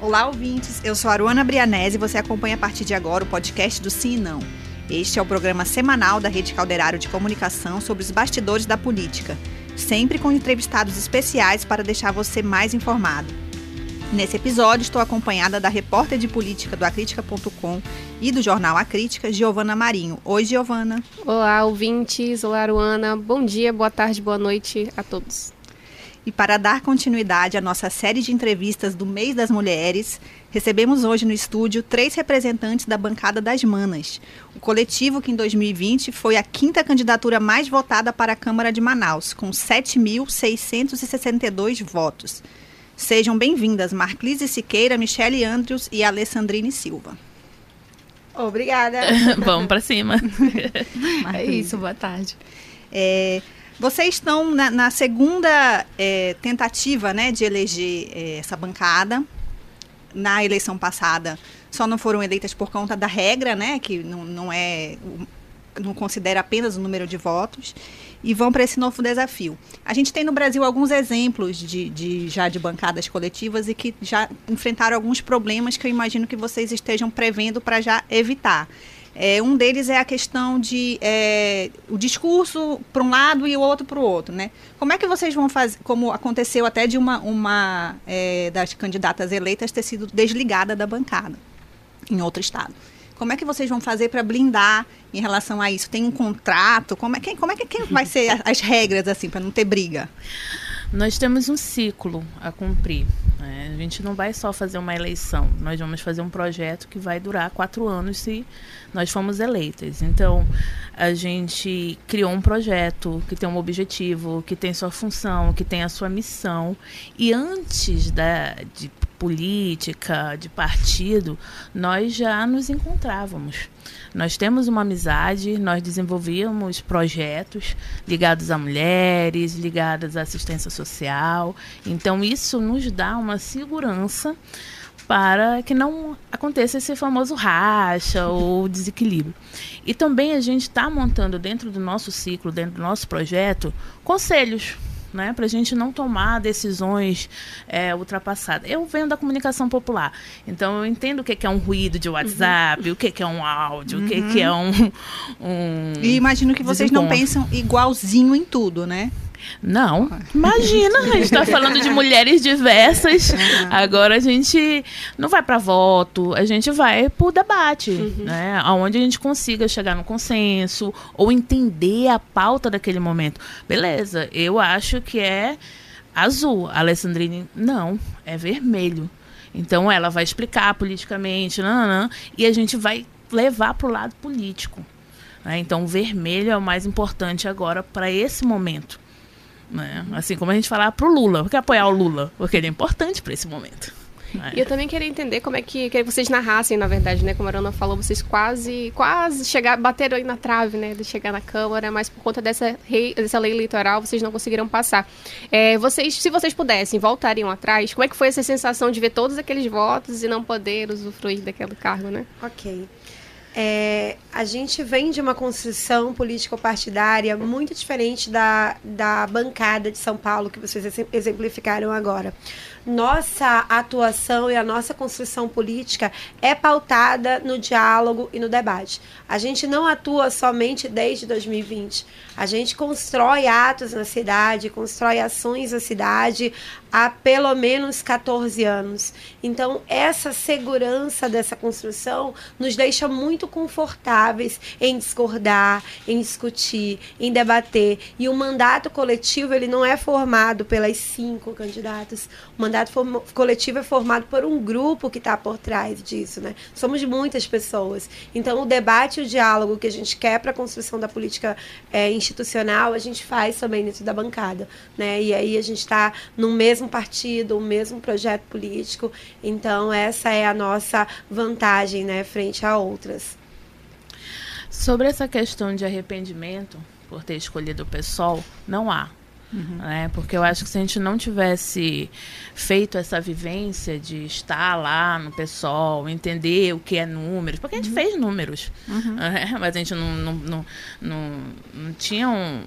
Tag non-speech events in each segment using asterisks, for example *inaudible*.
Olá, ouvintes. Eu sou Aruana Brianese e você acompanha a partir de agora o podcast do Sim e Não. Este é o programa semanal da Rede Calderário de Comunicação sobre os bastidores da política, sempre com entrevistados especiais para deixar você mais informado. Nesse episódio, estou acompanhada da repórter de política do acritica.com e do jornal A Crítica, Giovana Marinho. Oi, Giovana. Olá, ouvintes. Olá, Aruana. Bom dia, boa tarde, boa noite a todos. E para dar continuidade à nossa série de entrevistas do Mês das Mulheres, recebemos hoje no estúdio três representantes da bancada das Manas, o coletivo que em 2020 foi a quinta candidatura mais votada para a Câmara de Manaus, com 7.662 votos. Sejam bem-vindas Marclise Siqueira, Michele Andrews e Alessandrine Silva. Obrigada. *laughs* Vamos para cima. *laughs* é isso, boa tarde. É, vocês estão na, na segunda é, tentativa né, de eleger é, essa bancada. Na eleição passada, só não foram eleitas por conta da regra, né, que não, não é não considera apenas o número de votos e vão para esse novo desafio. A gente tem no Brasil alguns exemplos de, de, já de bancadas coletivas e que já enfrentaram alguns problemas que eu imagino que vocês estejam prevendo para já evitar. É, um deles é a questão de é, o discurso para um lado e o outro para o outro, né? Como é que vocês vão fazer, como aconteceu até de uma, uma é, das candidatas eleitas ter sido desligada da bancada em outro estado? Como é que vocês vão fazer para blindar em relação a isso? Tem um contrato? Como é que, como é que quem vai ser as regras assim para não ter briga? Nós temos um ciclo a cumprir. Né? A gente não vai só fazer uma eleição, nós vamos fazer um projeto que vai durar quatro anos se nós formos eleitas. Então, a gente criou um projeto que tem um objetivo, que tem sua função, que tem a sua missão. E antes da, de política, de partido, nós já nos encontrávamos. Nós temos uma amizade, nós desenvolvíamos projetos ligados a mulheres, ligados à assistência social. Então, isso nos dá uma segurança para que não aconteça esse famoso racha ou desequilíbrio. E também a gente está montando dentro do nosso ciclo, dentro do nosso projeto, conselhos né, para a gente não tomar decisões é, ultrapassadas. Eu venho da comunicação popular, então eu entendo o que é um ruído de WhatsApp, uhum. o que é um áudio, uhum. o que é um, um. E imagino que vocês não pensam igualzinho em tudo, né? Não, imagina, a gente está falando de mulheres diversas. Agora a gente não vai para voto, a gente vai para debate, uhum. né? Onde a gente consiga chegar no consenso ou entender a pauta daquele momento. Beleza, eu acho que é azul. A Alessandrine, não, é vermelho. Então ela vai explicar politicamente, não, e a gente vai levar para o lado político. Né? Então, o vermelho é o mais importante agora para esse momento. Né? Assim como a gente falar pro Lula. Por que apoiar o Lula? Porque ele é importante para esse momento. É. E eu também queria entender como é que, que vocês narrassem, na verdade, né? Como a Ana falou, vocês quase, quase chegaram, bateram aí na trave, né? De chegar na Câmara, mas por conta dessa, rei, dessa lei eleitoral, vocês não conseguiram passar. É, vocês, se vocês pudessem, voltariam atrás, como é que foi essa sensação de ver todos aqueles votos e não poder usufruir daquele cargo, né? Ok. É, a gente vem de uma construção político-partidária muito diferente da, da bancada de São Paulo que vocês exemplificaram agora nossa atuação e a nossa construção política é pautada no diálogo e no debate. A gente não atua somente desde 2020. A gente constrói atos na cidade, constrói ações na cidade há pelo menos 14 anos. Então, essa segurança dessa construção nos deixa muito confortáveis em discordar, em discutir, em debater. E o mandato coletivo ele não é formado pelas cinco candidatas. Mandato coletivo é formado por um grupo que está por trás disso, né? Somos muitas pessoas. Então, o debate e o diálogo que a gente quer para a construção da política é, institucional, a gente faz também dentro da bancada, né? E aí a gente está no mesmo partido, o mesmo projeto político. Então, essa é a nossa vantagem, né, frente a outras. Sobre essa questão de arrependimento por ter escolhido o PSOL, não há. Uhum. Né? Porque eu acho que se a gente não tivesse feito essa vivência de estar lá no pessoal, entender o que é números, porque a gente uhum. fez números, uhum. né? mas a gente não, não, não, não, não tinha um,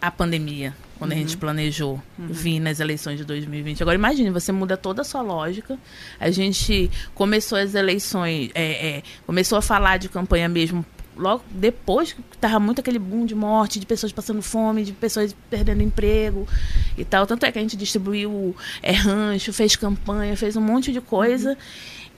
a pandemia, quando uhum. a gente uhum. planejou uhum. vir nas eleições de 2020. Agora imagine, você muda toda a sua lógica. A gente começou as eleições, é, é, começou a falar de campanha mesmo logo depois que tava muito aquele boom de morte, de pessoas passando fome, de pessoas perdendo emprego e tal. Tanto é que a gente distribuiu é, rancho, fez campanha, fez um monte de coisa. Uhum.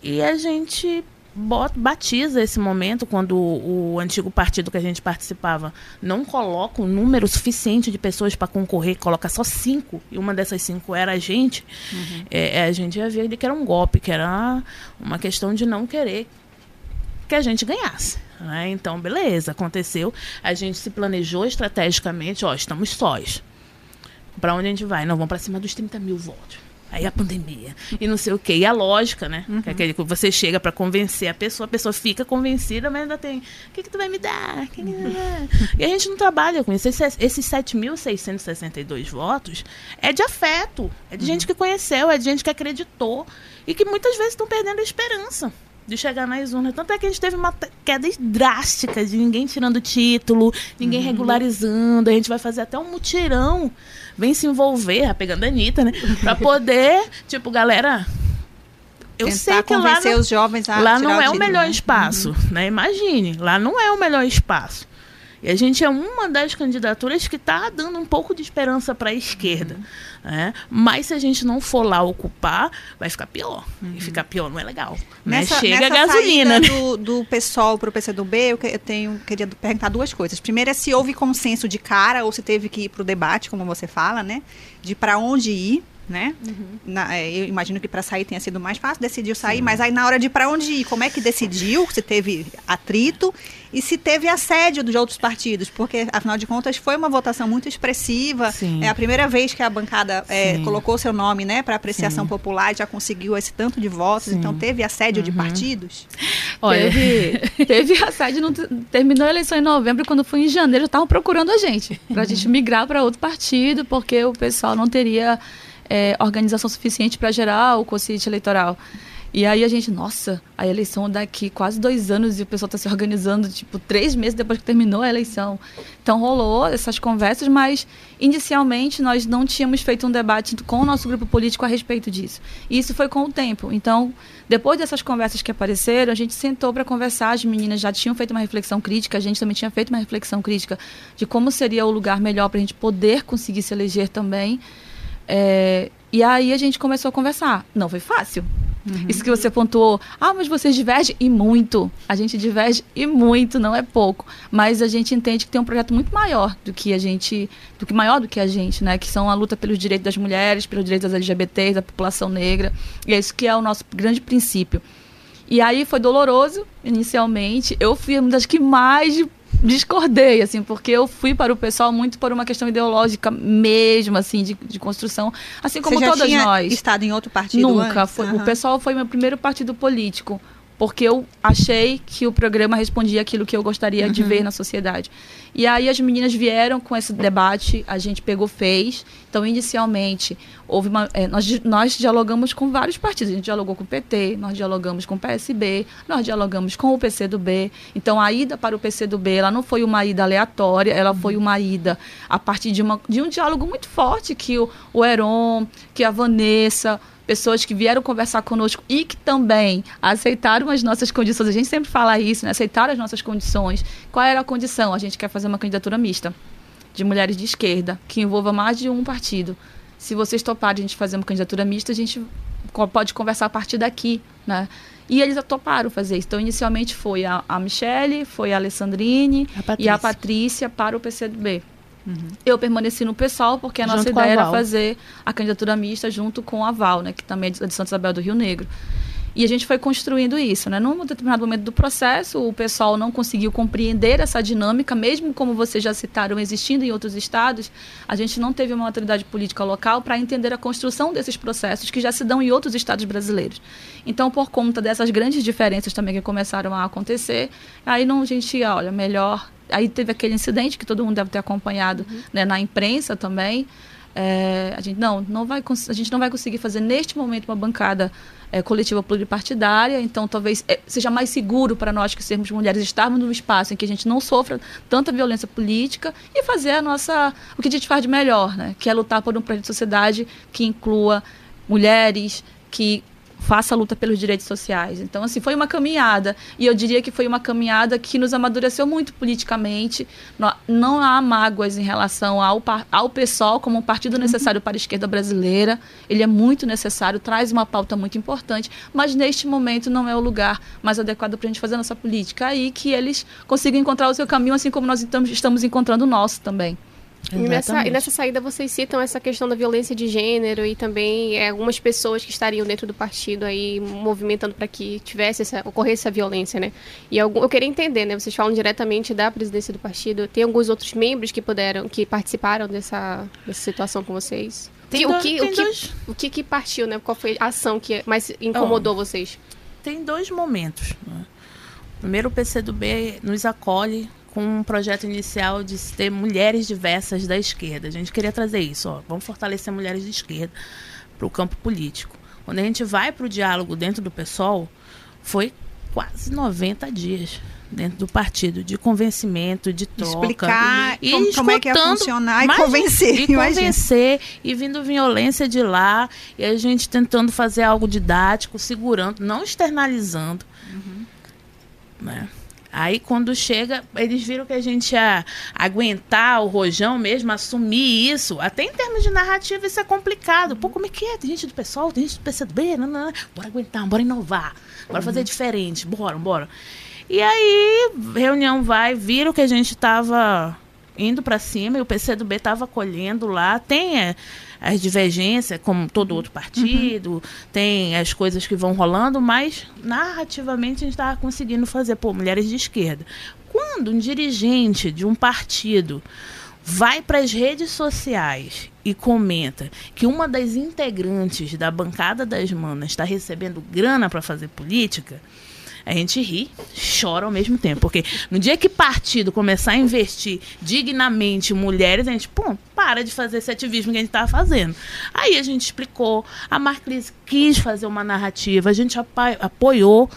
E a gente bot, batiza esse momento quando o, o, antigo partido que a gente participava não coloca um número suficiente de pessoas para concorrer, coloca só cinco, e uma dessas cinco era a gente, uhum. é, é a gente ia ver que era um golpe, que era uma questão de não querer que a gente ganhasse. Né? Então, beleza, aconteceu. A gente se planejou estrategicamente, ó, estamos sós. Para onde a gente vai? Não, vamos para cima dos 30 mil votos. Aí a pandemia. E não sei o quê. E a lógica, né? Uhum. Que é aquele que você chega para convencer a pessoa, a pessoa fica convencida, mas ainda tem. O que, que tu vai me dar? Que que uhum. e a gente não trabalha com isso. Esses, esses 7.662 votos é de afeto. É de uhum. gente que conheceu, é de gente que acreditou. E que muitas vezes estão perdendo a esperança de chegar nas urnas. Tanto é que a gente teve uma queda drástica de ninguém tirando título, ninguém uhum. regularizando. A gente vai fazer até um mutirão. Vem se envolver, pegando a Anitta, né? Pra poder, *laughs* tipo, galera. Eu Tentar sei que lá, os jovens a lá não é o, melhor né? espaço, uhum. né? Imagine, lá não é o melhor espaço. E a gente é uma das candidaturas que está dando um pouco de esperança para a esquerda. Uhum. Né? Mas se a gente não for lá ocupar, vai ficar pior. Uhum. E ficar pior não é legal. Né? Nessa, Chega nessa a gasolina. Né? Do, do PSOL para o PCdoB, eu, eu tenho, queria perguntar duas coisas. Primeiro é se houve consenso de cara ou se teve que ir para o debate, como você fala, né? De para onde ir né? Uhum. Na, é, eu imagino que para sair tenha sido mais fácil, decidiu sair, Sim. mas aí na hora de para onde ir, como é que decidiu? Se teve atrito e se teve assédio de outros partidos, porque afinal de contas foi uma votação muito expressiva. Sim. É a primeira vez que a bancada é, colocou seu nome, né, para apreciação Sim. popular, já conseguiu esse tanto de votos, então teve assédio uhum. de partidos. Olha, teve, *laughs* teve assédio, não, terminou a eleição em novembro, quando foi em janeiro, estavam procurando a gente, para a gente uhum. migrar para outro partido, porque o pessoal não teria é, organização suficiente para gerar o quociente eleitoral. E aí a gente, nossa, a eleição daqui quase dois anos e o pessoal está se organizando, tipo, três meses depois que terminou a eleição. Então rolou essas conversas, mas inicialmente nós não tínhamos feito um debate com o nosso grupo político a respeito disso. E isso foi com o tempo. Então, depois dessas conversas que apareceram, a gente sentou para conversar, as meninas já tinham feito uma reflexão crítica, a gente também tinha feito uma reflexão crítica de como seria o lugar melhor para a gente poder conseguir se eleger também. É, e aí a gente começou a conversar. Não foi fácil. Uhum. Isso que você pontuou, ah, mas vocês divergem e muito. A gente diverge e muito, não é pouco. Mas a gente entende que tem um projeto muito maior do que a gente, do que maior do que a gente, né? Que são a luta pelos direitos das mulheres, pelos direitos das LGBTs, da população negra. E é isso que é o nosso grande princípio. E aí foi doloroso, inicialmente. Eu fui uma das que mais discordei, assim, porque eu fui para o pessoal muito por uma questão ideológica mesmo, assim, de, de construção, assim como Você já todas tinha nós. estado em outro partido Nunca. Foi, uhum. O pessoal foi meu primeiro partido político porque eu achei que o programa respondia aquilo que eu gostaria uhum. de ver na sociedade. E aí as meninas vieram com esse debate, a gente pegou, fez. Então, inicialmente, houve uma, é, nós, nós dialogamos com vários partidos. A gente dialogou com o PT, nós dialogamos com o PSB, nós dialogamos com o PCdoB. Então, a ida para o PCdoB, ela não foi uma ida aleatória, ela foi uma ida a partir de, uma, de um diálogo muito forte que o, o Heron, que a Vanessa, pessoas que vieram conversar conosco e que também aceitaram as nossas condições. A gente sempre fala isso, né? Aceitaram as nossas condições. Qual era a condição? A gente quer fazer uma candidatura mista de mulheres de esquerda, que envolva mais de um partido. Se vocês toparem a gente fazer uma candidatura mista, a gente pode conversar a partir daqui, né? E eles toparam fazer isso. Então, inicialmente foi a, a Michele, foi a Alessandrine a e a Patrícia para o PCdoB. Uhum. Eu permaneci no PSOL porque a nossa ideia a era fazer a candidatura mista junto com a Val, né, que também é de Santa Isabel do Rio Negro. E a gente foi construindo isso, né? Num determinado momento do processo, o pessoal não conseguiu compreender essa dinâmica, mesmo como vocês já citaram, existindo em outros estados, a gente não teve uma autoridade política local para entender a construção desses processos que já se dão em outros estados brasileiros. Então, por conta dessas grandes diferenças também que começaram a acontecer, aí não a gente, olha, melhor. Aí teve aquele incidente que todo mundo deve ter acompanhado uhum. né, na imprensa também. é, a gente não, não vai, a gente não vai conseguir fazer neste momento uma bancada é, coletiva pluripartidária, então talvez é, seja mais seguro para nós que sermos mulheres estarmos num espaço em que a gente não sofra tanta violência política e fazer a nossa o que a gente faz de melhor, né? Que é lutar por um projeto de sociedade que inclua mulheres, que faça a luta pelos direitos sociais. Então, assim, foi uma caminhada. E eu diria que foi uma caminhada que nos amadureceu muito politicamente. Não há mágoas em relação ao, ao PSOL como um partido necessário para a esquerda brasileira. Ele é muito necessário, traz uma pauta muito importante, mas neste momento não é o lugar mais adequado para a gente fazer a nossa política. Aí que eles consigam encontrar o seu caminho, assim como nós estamos encontrando o nosso também. E nessa, e nessa, saída vocês citam essa questão da violência de gênero e também é, algumas pessoas que estariam dentro do partido aí movimentando para que tivesse essa, ocorresse essa violência, né? E algum, eu queria entender, né? Vocês falam diretamente da presidência do partido. Tem alguns outros membros que puderam, que participaram dessa, dessa situação com vocês? Tem que, dois, o, que, tem o, que, o que que partiu, né? Qual foi a ação que mais incomodou oh, vocês? Tem dois momentos. Né? Primeiro, o PCdoB nos acolhe com um projeto inicial de ter mulheres diversas da esquerda. A gente queria trazer isso, ó, vamos fortalecer mulheres de esquerda para o campo político. Quando a gente vai para o diálogo dentro do PSOL, foi quase 90 dias dentro do partido de convencimento, de troca. Explicar e, como, como é que ia funcionar e convencer. E convencer, e vindo violência de lá, e a gente tentando fazer algo didático, segurando, não externalizando. Uhum. Né? Aí quando chega, eles viram que a gente ia aguentar o rojão mesmo, assumir isso. Até em termos de narrativa isso é complicado. Pô, como é que é? Tem gente do pessoal, tem gente do PCB, não, não, não. bora aguentar, bora inovar, bora fazer diferente, bora, bora. E aí, reunião vai, viram que a gente estava indo para cima e o PCdoB estava acolhendo lá. Tem é, as divergências, como todo outro partido, uhum. tem as coisas que vão rolando, mas narrativamente a gente estava conseguindo fazer, pô, mulheres de esquerda. Quando um dirigente de um partido vai para as redes sociais e comenta que uma das integrantes da bancada das manas está recebendo grana para fazer política, a gente ri, chora ao mesmo tempo. Porque no dia que partido começar a investir dignamente mulheres, a gente, pô, para de fazer esse ativismo que a gente estava fazendo. Aí a gente explicou, a Marclis quis fazer uma narrativa, a gente apoiou.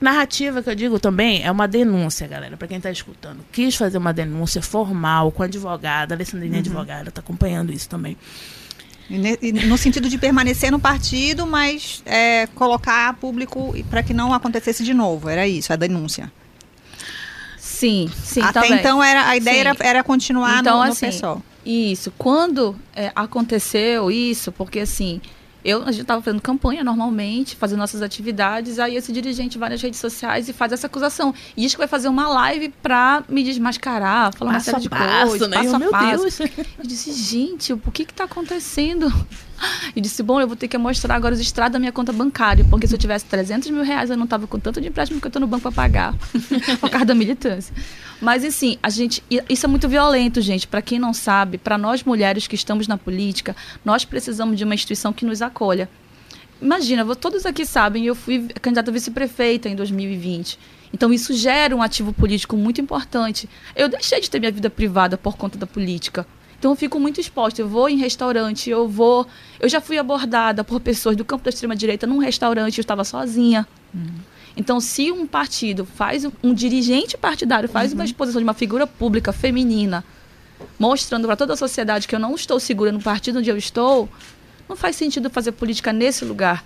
Narrativa que eu digo também é uma denúncia, galera, para quem está escutando. Quis fazer uma denúncia formal com a advogada, a Alessandrina uhum. advogada, está acompanhando isso também no sentido de permanecer no partido, mas é, colocar público para que não acontecesse de novo. Era isso, a denúncia. Sim, sim. Até também. então era, a ideia era, era, continuar então, no, no assim, pessoal. Isso. Quando é, aconteceu isso, porque assim, eu, a gente estava fazendo campanha normalmente, fazendo nossas atividades, aí esse dirigente vai nas redes sociais e faz essa acusação. E diz que vai fazer uma live para me desmascarar, falar passo uma série de passo, coisas, né? passo a meu passo. Deus. Eu disse, gente, o que está acontecendo? *laughs* E disse, bom, eu vou ter que mostrar agora os extratos da minha conta bancária, porque se eu tivesse 300 mil reais, eu não estava com tanto de empréstimo que eu estou no banco para pagar, *laughs* por causa da militância. Mas, assim, a gente, isso é muito violento, gente. Para quem não sabe, para nós mulheres que estamos na política, nós precisamos de uma instituição que nos acolha. Imagina, todos aqui sabem, eu fui candidata a vice-prefeita em 2020. Então isso gera um ativo político muito importante. Eu deixei de ter minha vida privada por conta da política. Então eu fico muito exposta. Eu vou em restaurante, eu vou. Eu já fui abordada por pessoas do campo da extrema direita num restaurante, eu estava sozinha. Uhum. Então, se um partido faz um dirigente partidário faz uhum. uma exposição de uma figura pública feminina, mostrando para toda a sociedade que eu não estou segura no partido onde eu estou, não faz sentido fazer política nesse lugar.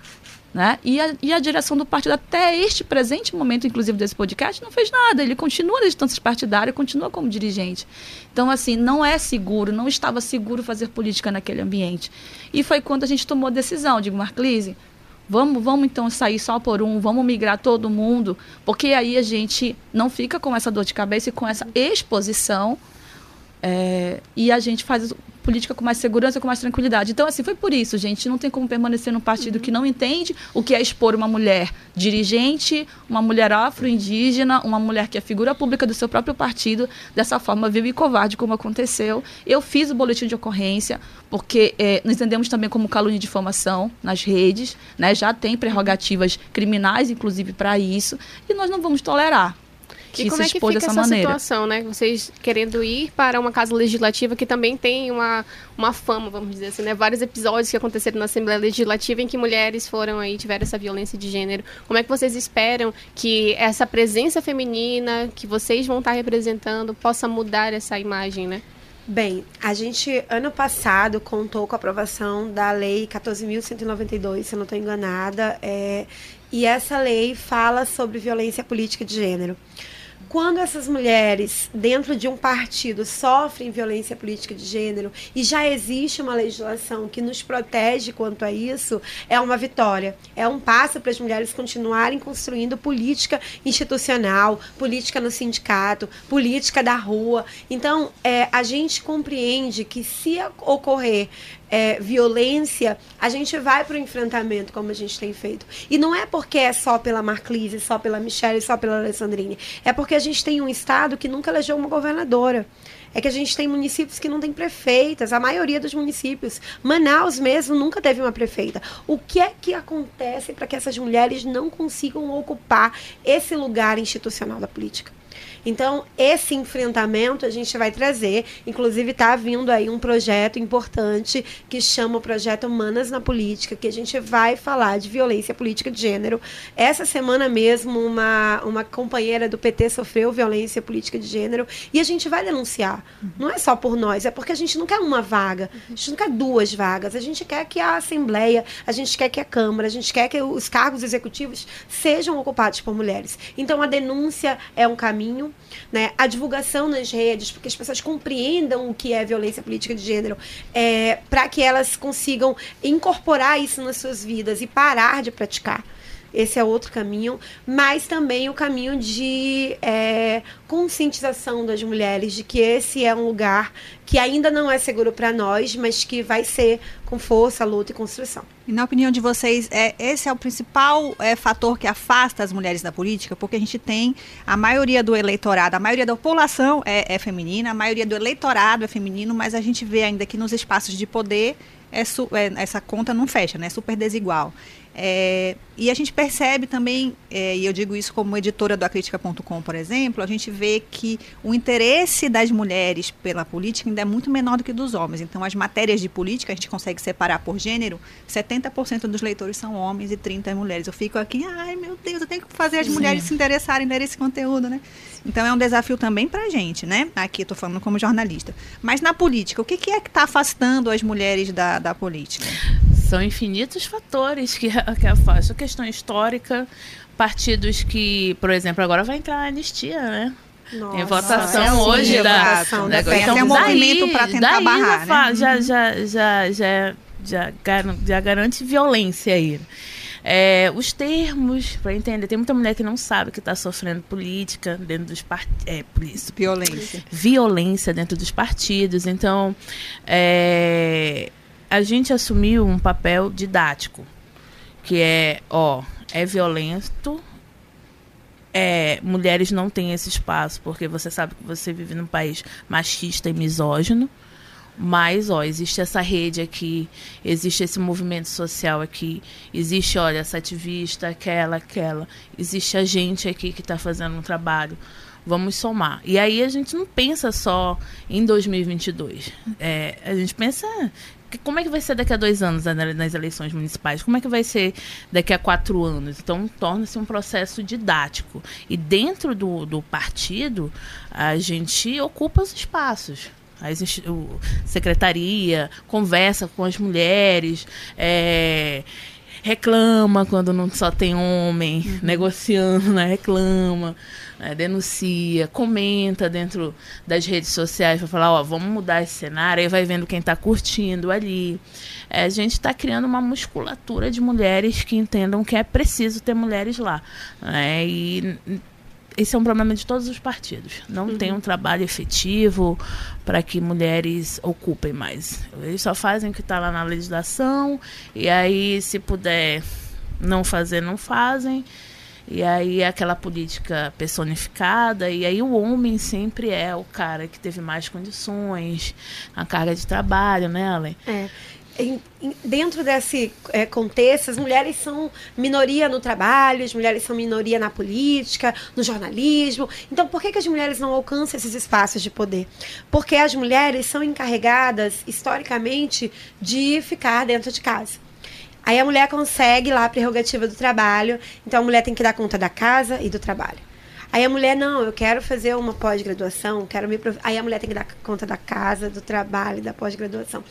Né? E, a, e a direção do partido, até este presente momento, inclusive desse podcast, não fez nada. Ele continua na distância partidária, continua como dirigente. Então, assim, não é seguro, não estava seguro fazer política naquele ambiente. E foi quando a gente tomou a decisão, digo, Marclise, vamos, vamos então sair só por um, vamos migrar todo mundo, porque aí a gente não fica com essa dor de cabeça e com essa exposição. É, e a gente faz política com mais segurança, com mais tranquilidade. Então, assim, foi por isso, gente. Não tem como permanecer num partido uhum. que não entende o que é expor uma mulher dirigente, uma mulher afro-indígena, uma mulher que é figura pública do seu próprio partido, dessa forma vil e covarde, como aconteceu. Eu fiz o boletim de ocorrência, porque é, nós entendemos também como calúnia de difamação nas redes, né? já tem prerrogativas criminais, inclusive, para isso, e nós não vamos tolerar. Que e como se é que fica dessa essa maneira. situação, né? Vocês querendo ir para uma casa legislativa que também tem uma, uma fama, vamos dizer assim, né? Vários episódios que aconteceram na Assembleia Legislativa em que mulheres foram aí, tiveram essa violência de gênero. Como é que vocês esperam que essa presença feminina que vocês vão estar representando possa mudar essa imagem, né? Bem, a gente, ano passado, contou com a aprovação da Lei 14.192, se eu não estou enganada, é, e essa lei fala sobre violência política de gênero. Quando essas mulheres, dentro de um partido, sofrem violência política de gênero e já existe uma legislação que nos protege quanto a isso, é uma vitória. É um passo para as mulheres continuarem construindo política institucional, política no sindicato, política da rua. Então, é, a gente compreende que se ocorrer é, violência, a gente vai para o enfrentamento, como a gente tem feito. E não é porque é só pela Marclise, só pela Michelle, só pela Alessandrine. É porque a gente tem um Estado que nunca elegeu uma governadora. É que a gente tem municípios que não têm prefeitas, a maioria dos municípios. Manaus mesmo nunca teve uma prefeita. O que é que acontece para que essas mulheres não consigam ocupar esse lugar institucional da política? Então, esse enfrentamento a gente vai trazer. Inclusive, está vindo aí um projeto importante que chama o Projeto Humanas na Política, que a gente vai falar de violência política de gênero. Essa semana mesmo, uma, uma companheira do PT sofreu violência política de gênero e a gente vai denunciar. Não é só por nós, é porque a gente não quer uma vaga, a gente não quer duas vagas, a gente quer que a Assembleia, a gente quer que a Câmara, a gente quer que os cargos executivos sejam ocupados por mulheres. Então, a denúncia é um caminho né? A divulgação nas redes, porque as pessoas compreendam o que é violência política de gênero, é, para que elas consigam incorporar isso nas suas vidas e parar de praticar. Esse é outro caminho, mas também o caminho de é, conscientização das mulheres de que esse é um lugar que ainda não é seguro para nós, mas que vai ser com força, luta e construção. E na opinião de vocês, é, esse é o principal é, fator que afasta as mulheres da política? Porque a gente tem a maioria do eleitorado, a maioria da população é, é feminina, a maioria do eleitorado é feminino, mas a gente vê ainda que nos espaços de poder é, é, essa conta não fecha, né? É super desigual. É, e a gente percebe também, é, e eu digo isso como editora do Acritica.com, por exemplo, a gente vê que o interesse das mulheres pela política ainda é muito menor do que dos homens. Então, as matérias de política, a gente consegue separar por gênero, 70% dos leitores são homens e 30% é mulheres. Eu fico aqui, ai meu Deus, eu tenho que fazer as Sim. mulheres se interessarem em ler esse conteúdo, né? Então, é um desafio também para a gente, né? Aqui, estou falando como jornalista. Mas na política, o que, que é que está afastando as mulheres da, da política? São infinitos fatores que, *laughs* que afastam. Questão histórica, partidos que, por exemplo, agora vai entrar a anistia, né? Nossa, tem votação é hoje da, da, da então, um movimento para tentar daí barrar, já, né? já, já, já, já, já, já garante violência aí. É, os termos, para entender, tem muita mulher que não sabe que está sofrendo política dentro dos partidos. É, violência. Violência dentro dos partidos. Então, é, a gente assumiu um papel didático, que é, ó, é violento, é, mulheres não têm esse espaço, porque você sabe que você vive num país machista e misógino. Mas, ó, existe essa rede aqui, existe esse movimento social aqui, existe, olha, essa ativista, aquela, aquela, existe a gente aqui que está fazendo um trabalho. Vamos somar. E aí a gente não pensa só em 2022. É, a gente pensa como é que vai ser daqui a dois anos né, nas eleições municipais? Como é que vai ser daqui a quatro anos? Então, torna-se um processo didático. E dentro do, do partido, a gente ocupa os espaços. A secretaria conversa com as mulheres, é, reclama quando não só tem homem uhum. negociando, né? reclama é, denuncia, comenta dentro das redes sociais para falar, ó, vamos mudar esse cenário, aí vai vendo quem está curtindo ali. É, a gente está criando uma musculatura de mulheres que entendam que é preciso ter mulheres lá. Né? E esse é um problema de todos os partidos. Não uhum. tem um trabalho efetivo para que mulheres ocupem mais. Eles só fazem o que está lá na legislação, e aí, se puder não fazer, não fazem. E aí é aquela política personificada, e aí o homem sempre é o cara que teve mais condições, a carga de trabalho, né, Alen? É. dentro desse é, contexto, as mulheres são minoria no trabalho, as mulheres são minoria na política, no jornalismo. Então, por que, que as mulheres não alcançam esses espaços de poder? Porque as mulheres são encarregadas, historicamente, de ficar dentro de casa. Aí a mulher consegue lá a prerrogativa do trabalho, então a mulher tem que dar conta da casa e do trabalho. Aí a mulher, não, eu quero fazer uma pós-graduação, quero me. Aí a mulher tem que dar conta da casa, do trabalho, da pós-graduação.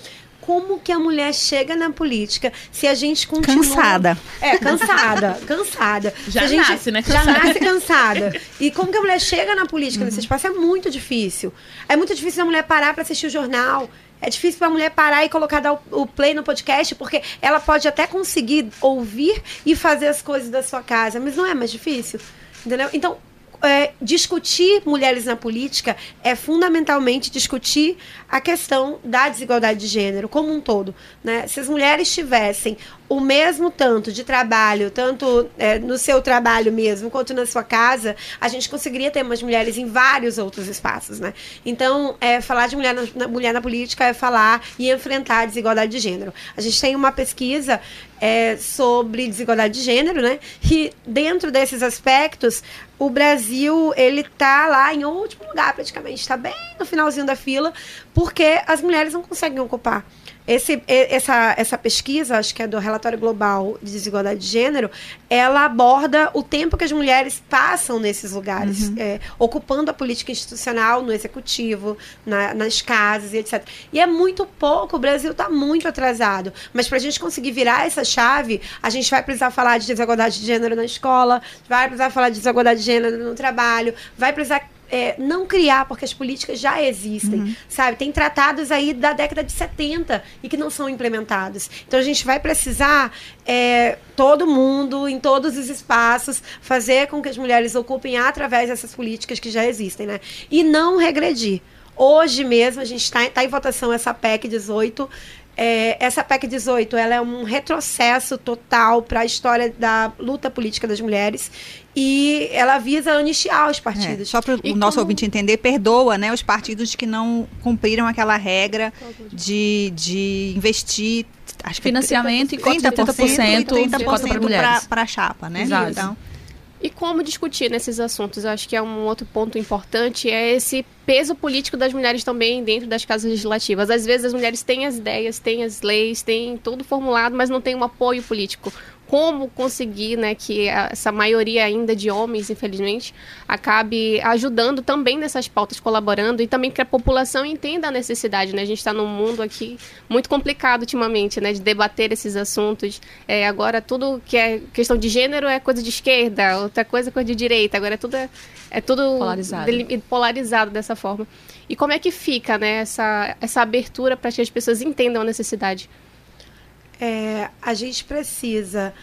Como que a mulher chega na política se a gente continua. Cansada. É, cansada, *laughs* cansada. Já Se a gente nasce, né, Já cansada. nasce cansada. *laughs* E como que a mulher chega na política nesse espaço é muito difícil. É muito difícil a mulher parar para assistir o jornal. É difícil para a mulher parar e colocar dar o play no podcast, porque ela pode até conseguir ouvir e fazer as coisas da sua casa, mas não é mais difícil. Entendeu? Então, é, discutir mulheres na política é fundamentalmente discutir a questão da desigualdade de gênero como um todo. Né? Se as mulheres tivessem o mesmo tanto de trabalho, tanto é, no seu trabalho mesmo, quanto na sua casa, a gente conseguiria ter umas mulheres em vários outros espaços. Né? Então, é, falar de mulher na, na- mulher na política é falar e enfrentar a desigualdade de gênero. A gente tem uma pesquisa é, sobre desigualdade de gênero, né? E dentro desses aspectos, o Brasil ele tá lá em último lugar praticamente, está bem no finalzinho da fila, porque as mulheres não conseguem ocupar. Esse, essa, essa pesquisa, acho que é do Relatório Global de Desigualdade de Gênero, ela aborda o tempo que as mulheres passam nesses lugares, é, ocupando a política institucional, no executivo, na- nas casas e etc. E é muito pouco, o Brasil está muito atrasado. Mas para a gente conseguir virar essa chave, a gente vai precisar falar de desigualdade de gênero na escola, vai precisar falar de desigualdade de gênero no trabalho, vai precisar é, não criar, porque as políticas já existem, sabe? Tem tratados aí da década de 70 e que não são implementados. Então a gente vai precisar, é, todo mundo, em todos os espaços, fazer com que as mulheres ocupem através dessas políticas que já existem, né? E não regredir. Hoje mesmo, a gente está em votação essa PEC 18. É, essa PEC 18 ela é um retrocesso total para a história da luta política das mulheres e ela visa anistiar os É, partidos. só para o E nosso como- ouvinte entender, perdoa né, os partidos que não cumpriram aquela regra de, de investir acho que Financiamento e cota de 30% 30% de cota para mulheres. para a chapa, né? Exato. Então, E como discutir nesses assuntos? Eu acho que é um outro ponto importante, é esse peso político das mulheres também dentro das casas legislativas. Às vezes as mulheres têm as ideias, têm as leis, têm tudo formulado, mas não tem um apoio político. Como conseguir né, que essa maioria ainda de homens, infelizmente, acabe ajudando também nessas pautas, colaborando e também que a população entenda a necessidade. Né? A gente está num mundo aqui muito complicado ultimamente, né, de debater esses assuntos. É, agora tudo que é questão de gênero é coisa de esquerda, outra coisa é coisa de direita. Agora é tudo é tudo Polarizado. polarizado dessa forma. E como é que fica, né, essa essa abertura para que as pessoas entendam a necessidade? É, a gente precisa,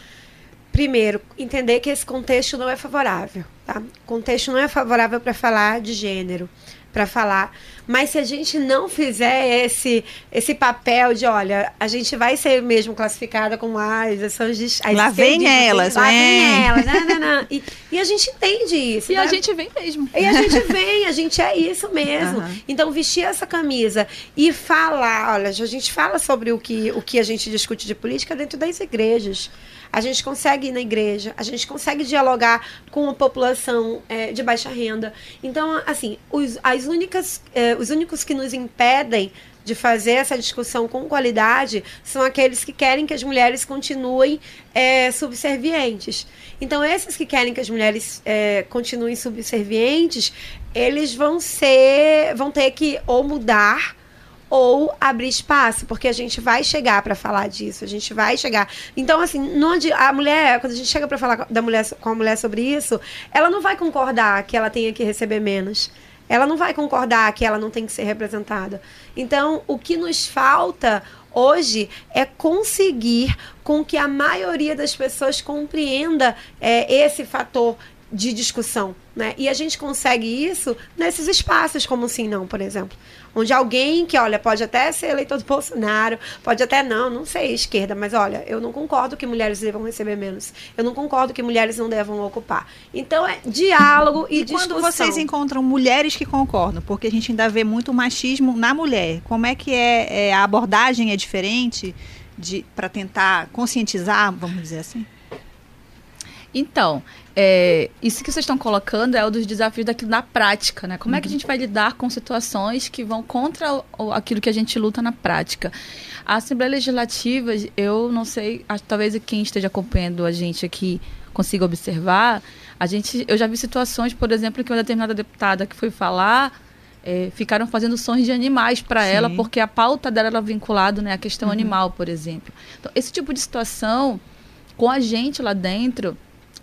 primeiro, entender que esse contexto não é favorável. Tá? O contexto não é favorável para falar de gênero, para falar. Mas se a gente não fizer esse, esse papel de, olha, a gente vai ser mesmo classificada como as, as, as, as Lá vem esquerdistas, elas, lá vem vem. elas, não, não, não. E, e a gente entende isso. E a né? gente vem mesmo. E a gente vem, a gente é isso mesmo. Aham. Então, vestir essa camisa e falar, olha, a gente fala sobre o que, o que a gente discute de política dentro das igrejas. A gente consegue ir na igreja, a gente consegue dialogar com a população eh, de baixa renda. Então, assim, os, as únicas, eh, os únicos que nos impedem de fazer essa discussão com qualidade são aqueles que querem que as mulheres continuem eh, subservientes. Então, esses que querem que as mulheres eh, continuem subservientes, eles vão ser, vão ter que ou mudar ou abrir espaço, porque a gente vai chegar para falar disso, a gente vai chegar. Então, assim, adi- a mulher, quando a gente chega para falar da mulher, com a mulher sobre isso, ela não vai concordar que ela tenha que receber menos. Ela não vai concordar que ela não tem que ser representada. Então, o que nos falta hoje é conseguir com que a maioria das pessoas compreenda é, esse fator de discussão, né? E a gente consegue isso nesses espaços como o Sim Não, por exemplo. Onde alguém que, olha, pode até ser eleitor do Bolsonaro, pode até não, não sei, esquerda, mas olha, eu não concordo que mulheres devam receber menos. Eu não concordo que mulheres não devam ocupar. Então é diálogo e, E quando discussão. vocês encontram mulheres que concordam, porque a gente ainda vê muito machismo na mulher, como é que é, é, a abordagem é diferente para tentar conscientizar, vamos dizer assim? Então, é, isso que vocês estão colocando é um dos desafios daquilo na prática, né? Como é que a gente vai lidar com situações que vão contra o- o- aquilo que a gente luta na prática? A Assembleia Legislativa, eu não sei, acho, talvez quem esteja acompanhando a gente aqui consiga observar, a gente, eu já vi situações, por exemplo, que uma determinada deputada que foi falar é, ficaram fazendo sons de animais para ela, porque a pauta dela era vinculada né, à questão animal, por exemplo. Então, esse tipo de situação, com a gente lá dentro,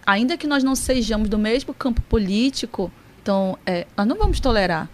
ainda que nós não sejamos do mesmo campo político, então, é, nós não vamos tolerar.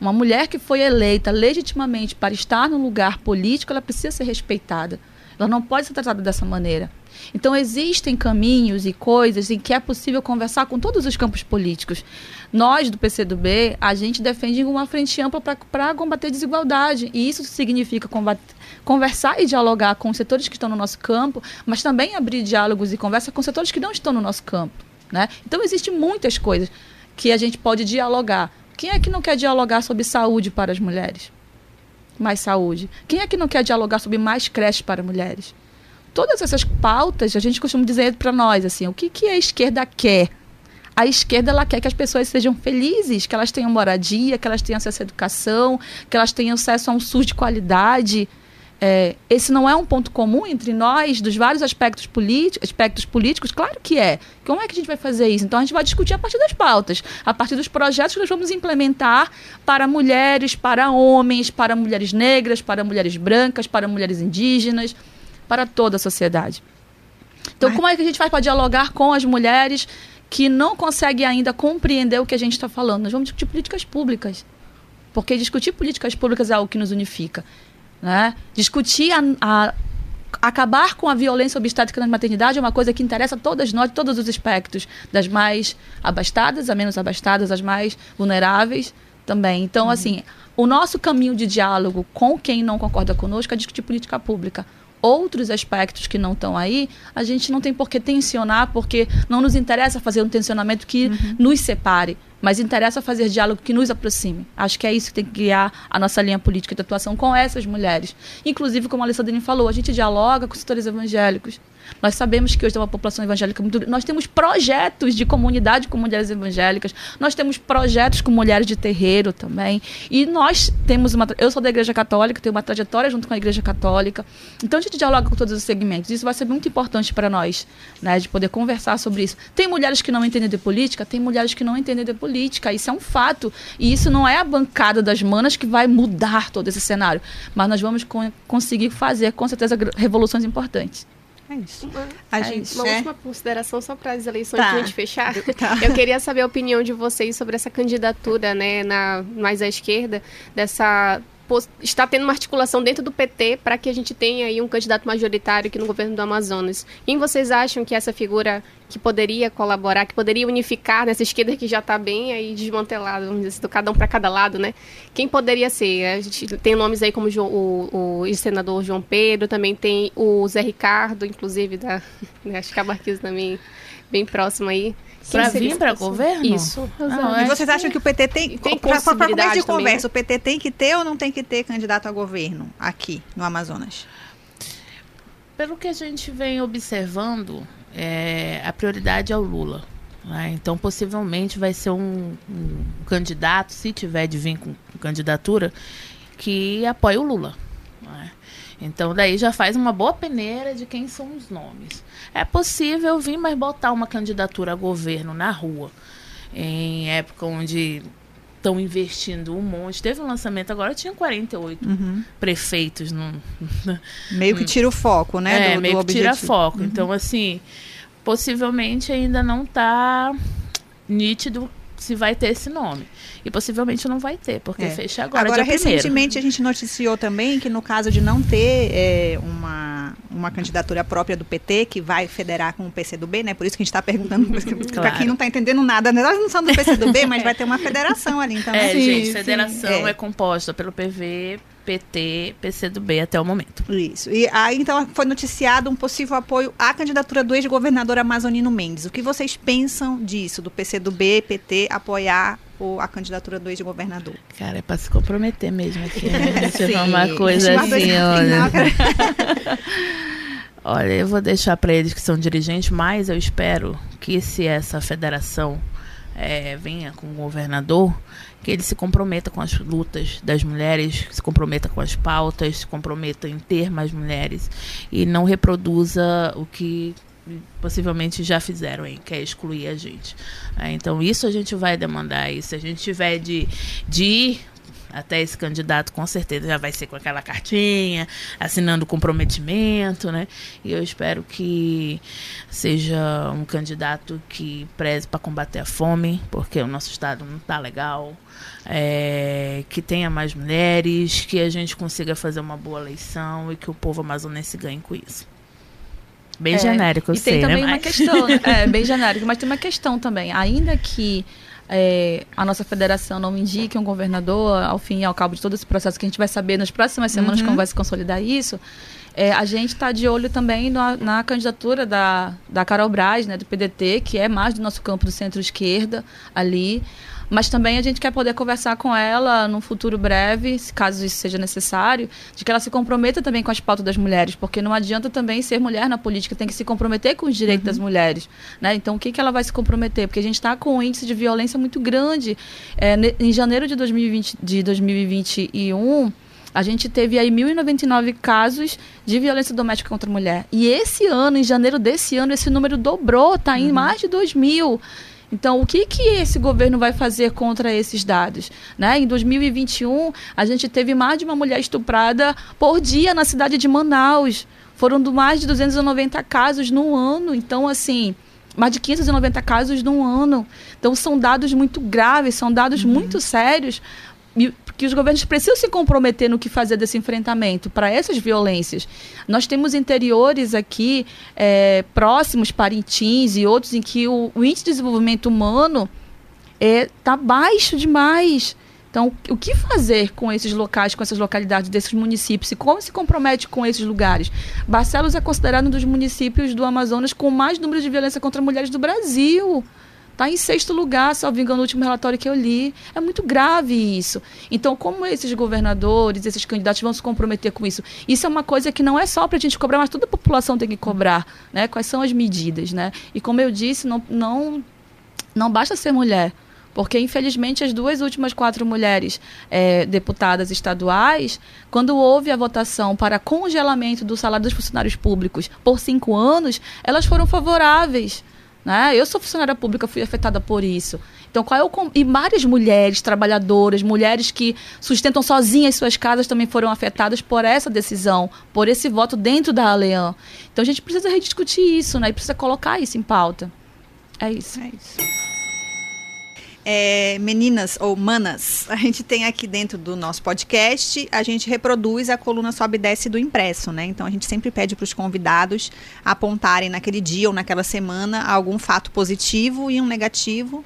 Uma mulher que foi eleita legitimamente para estar num lugar político, ela precisa ser respeitada. Ela não pode ser tratada dessa maneira. Então, existem caminhos e coisas em que é possível conversar com todos os campos políticos. Nós, do PCdoB, a gente defende uma frente ampla para combater desigualdade. E isso significa combater, conversar e dialogar com os setores que estão no nosso campo, mas também abrir diálogos e conversa com setores que não estão no nosso campo. Né? Então, existem muitas coisas que a gente pode dialogar. Quem é que não quer dialogar sobre saúde para as mulheres? Mais saúde. Quem é que não quer dialogar sobre mais creches para mulheres? Todas essas pautas, a gente costuma dizer para nós, assim, o que, que a esquerda quer? A esquerda ela quer que as pessoas sejam felizes, que elas tenham moradia, que elas tenham acesso à educação, que elas tenham acesso a um SUS de qualidade. É, esse não é um ponto comum entre nós, dos vários aspectos, aspectos políticos? Claro que é. Como é que a gente vai fazer isso? Então a gente vai discutir a partir das pautas, a partir dos projetos que nós vamos implementar para mulheres, para homens, para mulheres negras, para mulheres brancas, para mulheres indígenas, para toda a sociedade. Então, Mas- como é que a gente faz para dialogar com as mulheres que não conseguem ainda compreender o que a gente está falando? Nós vamos discutir políticas públicas. Porque discutir políticas públicas é algo que nos unifica. Né? Discutir a, a- acabar com a violência obstétrica na maternidade é uma coisa que interessa a todas nós, todos os aspectos, das mais abastadas, a menos abastadas, as mais vulneráveis também. Então, assim, o nosso caminho de diálogo com quem não concorda conosco é discutir política pública. Outros aspectos que não estão aí, a gente não tem por que tensionar, porque não nos interessa fazer um tensionamento que nos separe, mas interessa fazer diálogo que nos aproxime. Acho que é isso que tem que guiar a nossa linha política de atuação com essas mulheres. Inclusive, como a Alessandrine falou, a gente dialoga com os setores evangélicos. Nós sabemos que hoje tem uma população evangélica muito. Nós temos projetos de comunidade com mulheres evangélicas, nós temos projetos com mulheres de terreiro também. E nós temos uma. Eu sou da Igreja Católica, tenho uma trajetória junto com a Igreja Católica. Então a gente dialoga com todos os segmentos. Isso vai ser muito importante para nós, né? De poder conversar sobre isso. Tem mulheres que não entendem de política, tem mulheres que não entendem de política. Isso é um fato. E isso não é a bancada das manas que vai mudar todo esse cenário. Mas nós vamos con- conseguir fazer, com certeza, revoluções importantes. É isso. Uma, A É gente uma é- última consideração só para as eleições Tá. que a gente fechar. *laughs* Tá. Eu queria saber a opinião de vocês sobre essa candidatura, né, na, mais à esquerda, dessa está tendo uma articulação dentro do PT para que a gente tenha aí um candidato majoritário aqui no governo do Amazonas. Quem vocês acham que essa figura que poderia colaborar, que poderia unificar nessa esquerda que já está bem aí desmantelada, vamos dizer assim, do cada um para cada lado, né? Quem poderia ser? A gente tem nomes aí como o, o, senador João Pedro, também tem o Zé Ricardo, inclusive, da, *laughs* né, acho que a Marquise também bem próximo aí. Seria vir pessoa? governo? Isso. É- E vocês acham que o PT tem. Tem pra começo de conversa, o PT tem que ter ou não tem que ter candidato a governo aqui no Amazonas? Pelo que a gente vem observando, é, a prioridade é o Lula. né? Então, possivelmente, vai ser um, um candidato, se tiver de vir com candidatura, que apoie o Lula. Então, daí já faz uma boa peneira de quem são os nomes. É possível vir, mas botar uma candidatura a governo na rua, em época onde estão investindo um monte. Teve um lançamento agora, tinha 48 prefeitos no, *laughs* Meio que tira o foco, né? é, do, meio do que tira objetivo. foco. Então, assim, possivelmente ainda não tá nítido se vai ter esse nome. E possivelmente não vai ter, porque É. fecha agora, Agora, dia primeiro. recentemente, a gente noticiou também que no caso de não ter é, uma, uma candidatura própria do PT, que vai federar com o PCdoB, né? Por isso que a gente está perguntando *laughs* para Claro. quem não está entendendo nada. né? Elas não são do PCdoB, mas *laughs* vai ter uma federação ali, então. É, né? gente, federação É. é. composta pelo PV, PT, PCdoB até o momento. Isso. E aí, então, foi noticiado um possível apoio à candidatura do ex-governador Amazonino Mendes. O que vocês pensam disso, do PCdoB, PT, apoiar o- a candidatura do ex-governador? Cara, é pra se comprometer mesmo aqui, né? *laughs* Sim. falar uma coisa assim, olha. final, cara. Olha, eu vou deixar para eles que são dirigentes, mas eu espero que se essa federação eh, venha com o governador, que ele se comprometa com as lutas das mulheres, se comprometa com as pautas, se comprometa em ter mais mulheres e não reproduza o que possivelmente já fizeram, hein, que é excluir a gente. É, então isso a gente vai demandar e se a gente tiver de, de ir até esse candidato com certeza já vai ser com aquela cartinha, assinando comprometimento, né? E eu espero que seja um candidato que preze para combater a fome, porque o nosso estado não está legal, é, que tenha mais mulheres, que a gente consiga fazer uma boa eleição e que o povo amazonense ganhe com isso. Bem É, genérico, eu e sei, tem também né? uma Mas- questão, né? *laughs* é bem genérico, mas tem uma questão também. Ainda que é, a nossa federação não indique um governador, ao fim e ao cabo de todo esse processo que a gente vai saber nas próximas semanas como vai se consolidar isso, é, a gente está de olho também na, na candidatura da, da Carol Braz, né, do PDT, que é mais do nosso campo do centro-esquerda ali. Mas também a gente quer poder conversar com ela num futuro breve, se caso isso seja necessário, de que ela se comprometa também com as pautas das mulheres, porque não adianta também ser mulher na política, tem que se comprometer com os direitos das mulheres. Né? Então, o que, que ela vai se comprometer? Porque a gente está com um índice de violência muito grande. É, em janeiro de, 2020, de 2021, a gente teve aí 1.099 casos de violência doméstica contra a mulher. E esse ano, em janeiro desse ano, esse número dobrou, está em mais de 2 mil. Então, o que, que esse governo vai fazer contra esses dados? Né? Em 2021, a gente teve mais de uma mulher estuprada por dia na cidade de Manaus. Foram do mais de 290 casos no ano. Então, assim, mais de 590 casos no ano. Então, são dados muito graves, são dados muito sérios. Que os governos precisam se comprometer no que fazer desse enfrentamento para essas violências. Nós temos interiores aqui é, próximos, Parintins e outros, em que o, o índice de desenvolvimento humano está baixo demais. Então, o que fazer com esses locais, com essas localidades, desses municípios? E como se compromete com esses lugares? Barcelos é considerado um dos municípios do Amazonas com mais número de violência contra mulheres do Brasil. Está em sexto lugar, salvo engano, no último relatório que eu li. É muito grave isso. Então, como esses governadores, esses candidatos vão se comprometer com isso? Isso é uma coisa que não é só para a gente cobrar, mas toda a população tem que cobrar. Né? Quais são as medidas? Né? E como eu disse, não, não, não basta ser mulher. Porque, infelizmente, as duas últimas quatro mulheres eh, deputadas estaduais, quando houve a votação para congelamento do salário dos funcionários públicos por cinco anos, elas foram favoráveis. Né? Eu sou funcionária pública, fui afetada por isso. Então, qual é o. E várias mulheres trabalhadoras, mulheres que sustentam sozinhas suas casas também foram afetadas por essa decisão, por esse voto dentro da Aleã. Então, a gente precisa rediscutir isso, né? E precisa colocar isso em pauta. É isso. É isso. É, meninas ou manas, a gente tem aqui dentro do nosso podcast, a gente reproduz a coluna sobe e desce do impresso, né? Então a gente sempre pede para os convidados apontarem naquele dia ou naquela semana algum fato positivo e um negativo.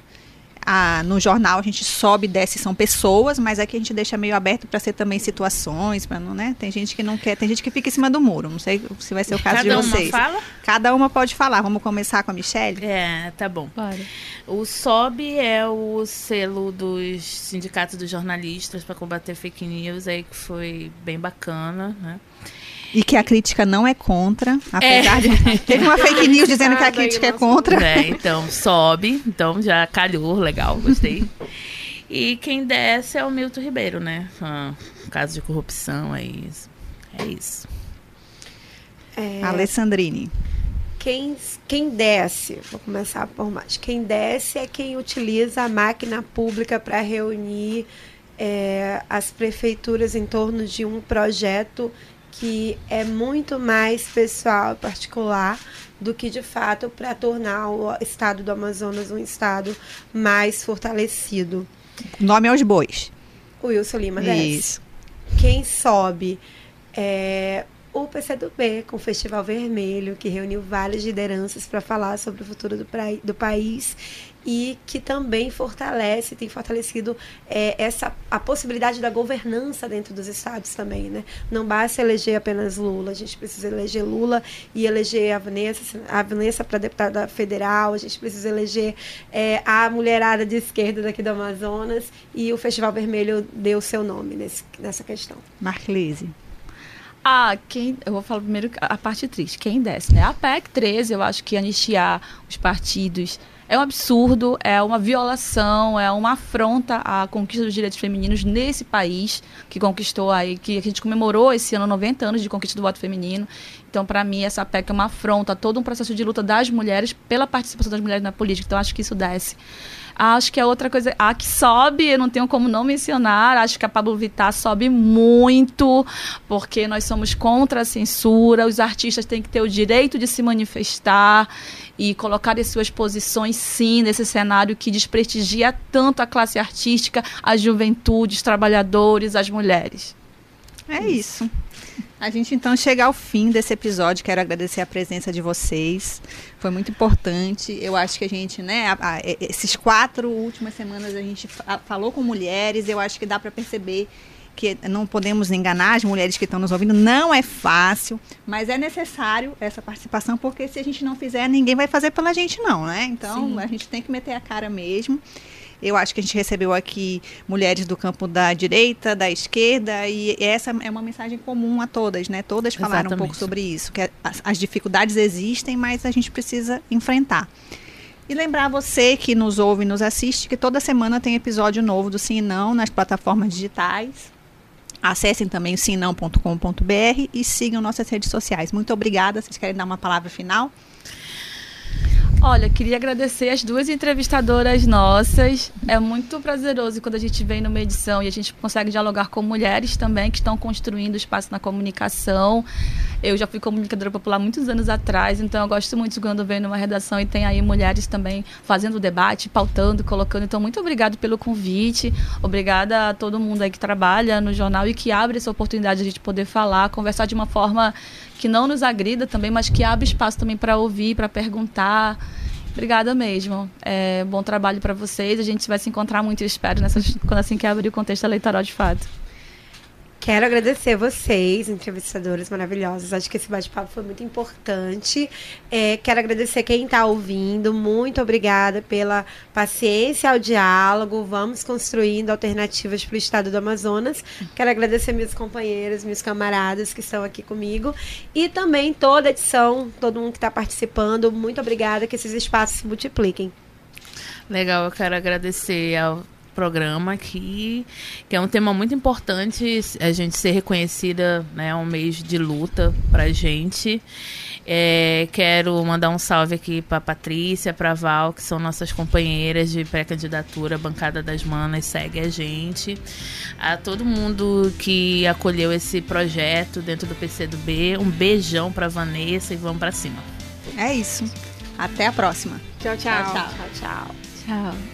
Ah, no jornal a gente sobe e desce são pessoas, mas aqui a gente deixa meio aberto para ser também situações, para não, né? Tem gente que não quer, tem gente que fica em cima do muro. Não sei se vai ser o caso Cada de uma vocês. fala? Cada uma pode falar. Vamos começar com a Michelle? É, tá bom. O SOB é o selo dos sindicatos dos jornalistas para combater fake news, aí que foi bem bacana, né? E que a crítica não é contra, apesar de. *laughs* Teve uma fake news dizendo que a crítica é contra. É, então sobe, então já calhou, legal, gostei. *laughs* E quem desce é o Milton Ribeiro, né? Ah, caso de corrupção, é isso. É isso. É, Alessandrine. quem, quem desce, vou começar por mais. Quem desce é quem utiliza a máquina pública para reunir é, as prefeituras em torno de um projeto que é muito mais pessoal e particular do que de fato para tornar o estado do Amazonas um estado mais fortalecido. Nome aos bois. O Wilson Lima desce. Isso. quem sobe é, o PCdoB, com o Festival Vermelho, que reuniu várias lideranças para falar sobre o futuro do, do país e que também fortalece, tem fortalecido é, essa a possibilidade da governança dentro dos estados também, né? Não basta eleger apenas Lula, a gente precisa eleger Lula e eleger a Vanessa, a Vanessa para deputada federal, a gente precisa eleger é, a mulherada de esquerda daqui do Amazonas e o Festival Vermelho deu seu nome nesse, nessa questão. Marclise. Ah, quem. Eu vou falar primeiro a parte triste. Quem desce, né? A PEC 13, eu acho que anistiar os partidos é um absurdo, é uma violação, é uma afronta à conquista dos direitos femininos nesse país que conquistou aí, que a gente comemorou esse ano 90 anos de conquista do voto feminino. Então, para mim, essa PEC é uma afronta a todo um processo de luta das mulheres pela participação das mulheres na política. Então, acho que isso desce. Acho que a outra coisa, a que sobe, eu não tenho como não mencionar, acho que a Pablo Vittar sobe muito, porque nós somos contra a censura, os artistas têm que ter o direito de se manifestar e colocar as suas posições, sim, nesse cenário que desprestigia tanto a classe artística, a juventude, os trabalhadores, as mulheres. É isso. A gente então chega ao fim desse episódio. Quero agradecer a presença de vocês. Foi muito importante. Eu acho que a gente, né, a, a, esses quatro últimas semanas a gente falou com mulheres. Eu acho que dá para perceber que não podemos enganar as mulheres que estão nos ouvindo. Não é fácil, mas é necessário essa participação porque se a gente não fizer, ninguém vai fazer pela gente não, né? Então Sim. a gente tem que meter a cara mesmo. Eu acho que a gente recebeu aqui mulheres do campo da direita, da esquerda, e essa é uma mensagem comum a todas, né? Todas falaram Exatamente. um pouco sobre isso, que as, as dificuldades existem, mas a gente precisa enfrentar. E lembrar você que nos ouve e nos assiste que toda semana tem episódio novo do Sim e Não nas plataformas digitais. Acessem também o sinão.com.br e sigam nossas redes sociais. Muito obrigada. Vocês querem dar uma palavra final? Olha, queria agradecer as duas entrevistadoras nossas. É muito prazeroso quando a gente vem numa edição e a gente consegue dialogar com mulheres também que estão construindo espaço na comunicação. Eu já fui comunicadora popular muitos anos atrás, então eu gosto muito quando venho numa redação e tem aí mulheres também fazendo debate, pautando, colocando. Então, muito obrigado pelo convite. Obrigada a todo mundo aí que trabalha no jornal e que abre essa oportunidade de a gente poder falar, conversar de uma forma que não nos agrida também, mas que abre espaço também para ouvir, para perguntar. Obrigada mesmo. É, bom trabalho para vocês. A gente vai se encontrar muito, eu espero, nessas, quando assim que abrir o contexto eleitoral de fato. Quero agradecer vocês, entrevistadores maravilhosos. Acho que esse bate-papo foi muito importante. É, quero agradecer quem está ouvindo. Muito obrigada pela paciência ao diálogo. Vamos construindo alternativas para o estado do Amazonas. Quero agradecer meus companheiros, meus camaradas que estão aqui comigo. E também toda a edição, todo mundo que está participando. Muito obrigada. Que esses espaços se multipliquem. Legal, eu quero agradecer ao programa aqui, que é um tema muito importante, a gente ser reconhecida, né, é um mês de luta pra gente. É, quero mandar um salve aqui para Patrícia, para Val, que são nossas companheiras de pré-candidatura, bancada das manas, segue a gente. A todo mundo que acolheu esse projeto dentro do PCdoB, um beijão para Vanessa e vamos para cima. É isso. Até a próxima. tchau. Tchau, tchau. tchau, tchau. tchau.